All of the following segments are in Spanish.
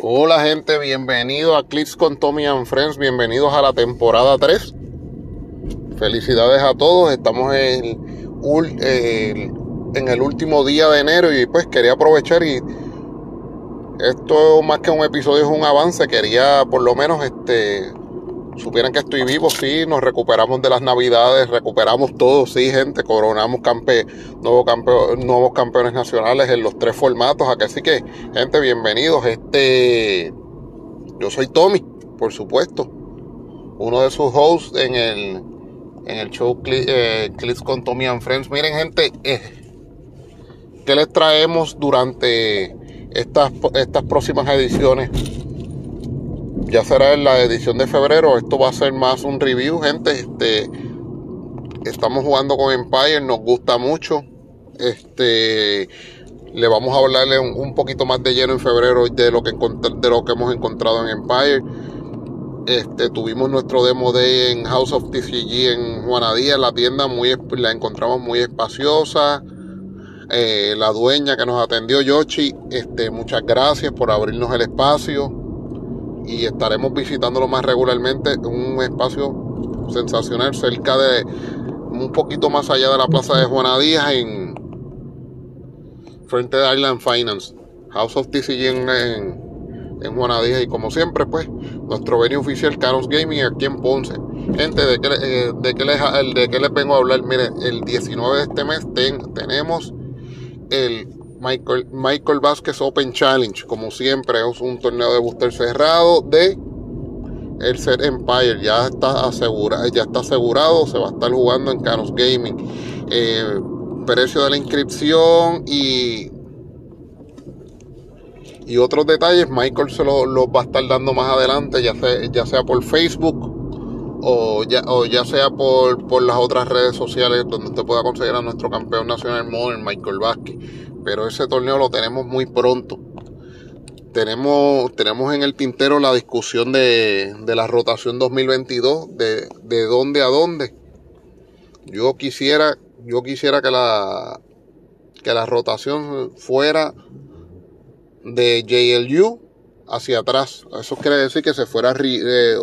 Hola gente, bienvenido a Clips con Tommy and Friends, bienvenidos a la temporada 3. Felicidades a todos, estamos en, en el último día de enero y pues quería aprovechar y esto más que un episodio es un avance, quería por lo menos este supieran que estoy vivo, sí, nos recuperamos de las navidades, recuperamos todo, sí, gente, coronamos campe, nuevo nuevos campeones nacionales en los tres formatos, así que, gente, bienvenidos, este, yo soy Tommy, por supuesto, uno de sus hosts en el, en el show eh, Clips con Tommy and Friends, miren gente, eh, ¿qué les traemos durante estas, estas próximas ediciones? Ya será en la edición de febrero. Esto va a ser más un review, gente. Este, estamos jugando con Empire, nos gusta mucho. Este, le vamos a hablarle un, poquito más de lleno en febrero de lo que de lo que hemos encontrado en Empire. Este, tuvimos nuestro demo day en House of TCG en Juanadía, la tienda muy, la encontramos muy espaciosa. Eh, la dueña que nos atendió, Yoshi, este, muchas gracias por abrirnos el espacio y estaremos visitándolo más regularmente. Un espacio sensacional cerca de un poquito más allá de la plaza de Juana Díaz en frente de Island Finance, House of TCG en, en, Díaz y como siempre pues nuestro venue oficial Canos Gaming aquí en Ponce. Gente, ¿de qué, eh, de qué, les, de qué les vengo a hablar? Mire, el 19 de este mes tenemos el Michael, Michael Vázquez Open Challenge. Como siempre, es un torneo de booster cerrado de el Set Empire. Ya está, asegurado, ya está asegurado, se va a estar jugando en Canos Gaming. Eh, precio de la inscripción y, y otros detalles, Michael se los lo va a estar dando más adelante, ya sea, ya sea por Facebook o ya, o ya sea por, por las otras redes sociales donde usted pueda conseguir a nuestro campeón nacional modern, Michael Vázquez pero ese torneo lo tenemos muy pronto. Tenemos, tenemos en el tintero la discusión de, la rotación 2022, de, de dónde a dónde. Yo quisiera, yo quisiera que la, que la rotación fuera de JLU hacia atrás. Eso quiere decir que se fuera eh,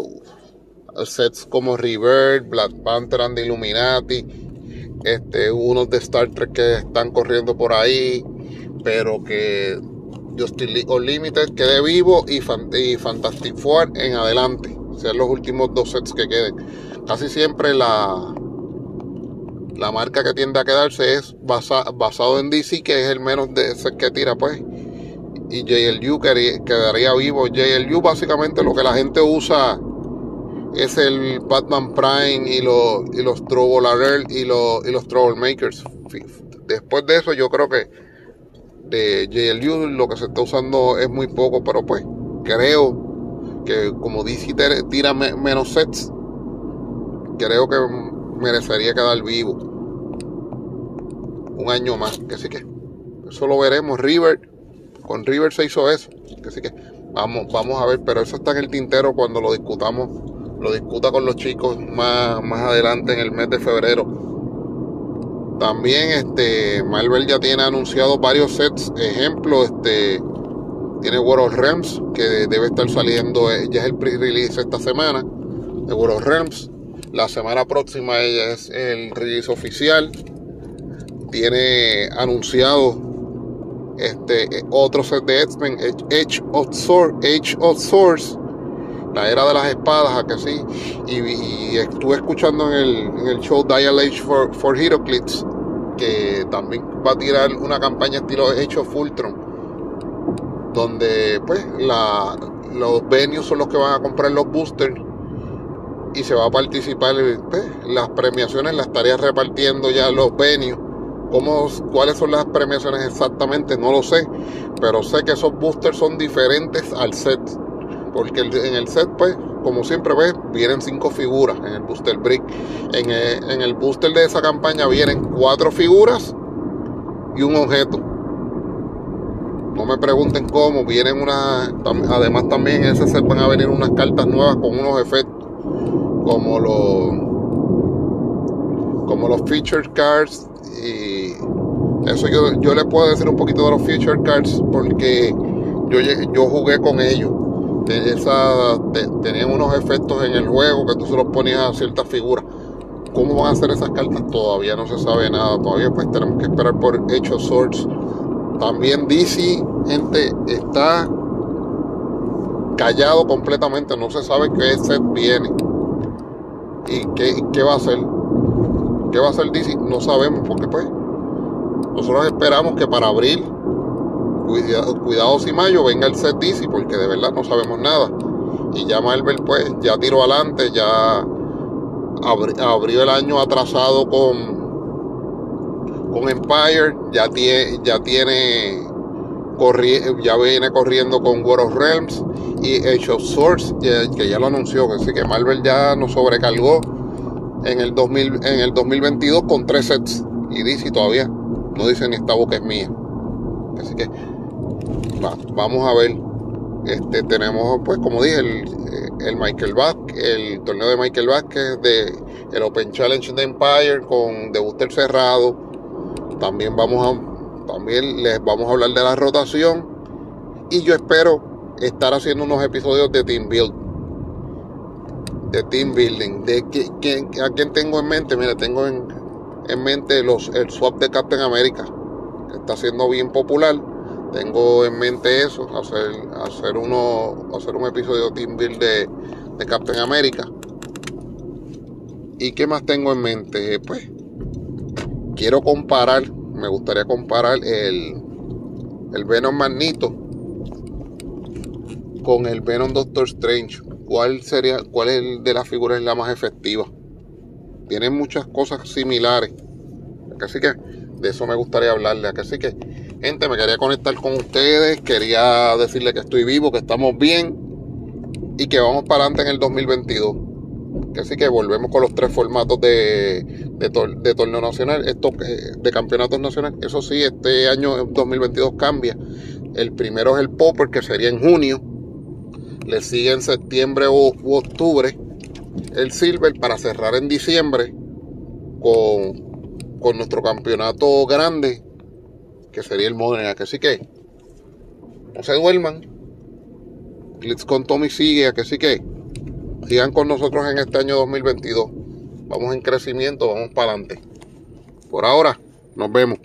sets como River, Black Panther and Illuminati, este, unos de Star Trek que están corriendo por ahí, pero que Justice Unlimited quede vivo y, Fantastic Four en adelante, sean los últimos dos sets que queden. Casi siempre la, la marca que tiende a quedarse es basado en DC, que es el menos de ese que tira, pues. Y JLU quedaría vivo. JLU básicamente lo que la gente usa es el Batman Prime y, los y los Trouble y los, y los Troublemakers. Después de eso yo creo que de JLU lo que se está usando es muy poco, pero pues creo que como DC tira menos sets, creo que merecería quedar vivo un año más. Que que eso lo veremos. River, con River se hizo eso. Que que vamos, vamos a ver, pero eso está en el tintero cuando lo discutamos, lo discuta con los chicos más, más adelante en el mes de febrero también este Marvel ya tiene anunciado varios sets. Ejemplo, este tiene World of Realms que debe estar saliendo, eh, ya es el pre-release esta semana de World of Realms. La semana próxima ella es el release oficial. Tiene anunciado este otro set de X-Men, Edge of Swords, la era de las espadas, a que sí. Y, estuve escuchando en el, en el show Dial Age for, for Heroclits que también va a tirar una campaña estilo hecho Fultron, donde pues los venues son los que van a comprar los boosters y se va a participar pues, las premiaciones las estaría repartiendo ya los venues. ¿Cómo, cuáles son las premiaciones exactamente no lo sé pero sé que esos boosters son diferentes al set porque en el set pues como siempre ves, vienen cinco figuras en el booster brick. En el, en el booster de esa campaña vienen cuatro figuras y un objeto. No me pregunten cómo, vienen unas. Además, también en ese set van a venir unas cartas nuevas con unos efectos. Como los. Como los feature cards. Y eso yo, yo le puedo decir un poquito de los feature cards. Porque yo, yo jugué con ellos. Esa, tenían unos efectos en el juego que tú se los ponías a ciertas figuras. ¿Cómo van a hacer esas cartas? Todavía no se sabe nada. Todavía pues tenemos que esperar por hechos Swords. También DC, gente, está callado completamente. No se sabe qué set viene. ¿Y qué, qué va a hacer? ¿Qué va a hacer DC? No sabemos porque pues nosotros esperamos que para abril cuidado, si mayo venga el set DC porque de verdad no sabemos nada. Y ya Marvel pues ya tiró adelante, ya abrió el año atrasado con, con Empire, ya tiene, ya tiene ya viene corriendo con World of Realms y Age of Swords, que, ya lo anunció, así que Marvel ya nos sobrecargó en el, 2000, en el 2022 con tres sets y DC todavía no dice ni esta boca es mía. Así que vamos a ver. Este, tenemos, pues, como dije, el, eh, Michael Vázquez, el torneo de Michael Vázquez, de el Open Challenge de Empire con debuter cerrado. También vamos a, también les vamos a hablar de la rotación. Y yo espero estar haciendo unos episodios de Team Build. De Team Building. De que, a quién tengo en mente. Mira, tengo en, en mente los, el swap de Captain America. Que está siendo bien popular tengo en mente eso, hacer, hacer, uno, hacer un episodio Team Build de, de Captain America. ¿Y qué más tengo en mente? Pues quiero comparar, me gustaría comparar el, el Venom Magnito con el Venom Doctor Strange. ¿Cuál sería, cuál es de las figuras la más efectiva? Tienen muchas cosas similares. Así que de eso me gustaría hablarle. Así que Gente, me quería conectar con ustedes, quería decirle que estoy vivo, que estamos bien y que vamos para adelante en el 2022. Así que volvemos con los tres formatos de, de, torneo nacional, esto, de campeonatos nacionales. Eso sí, este año 2022 cambia. El primero es el Popper, que sería en junio. Le sigue en septiembre u, octubre el Silver para cerrar en diciembre con, con nuestro campeonato grande que sería el Modena. Así que no se duerman. Glitz con Tommy sigue, así que sigan con nosotros en este año 2022. Vamos en crecimiento, vamos para adelante. Por ahora, nos vemos.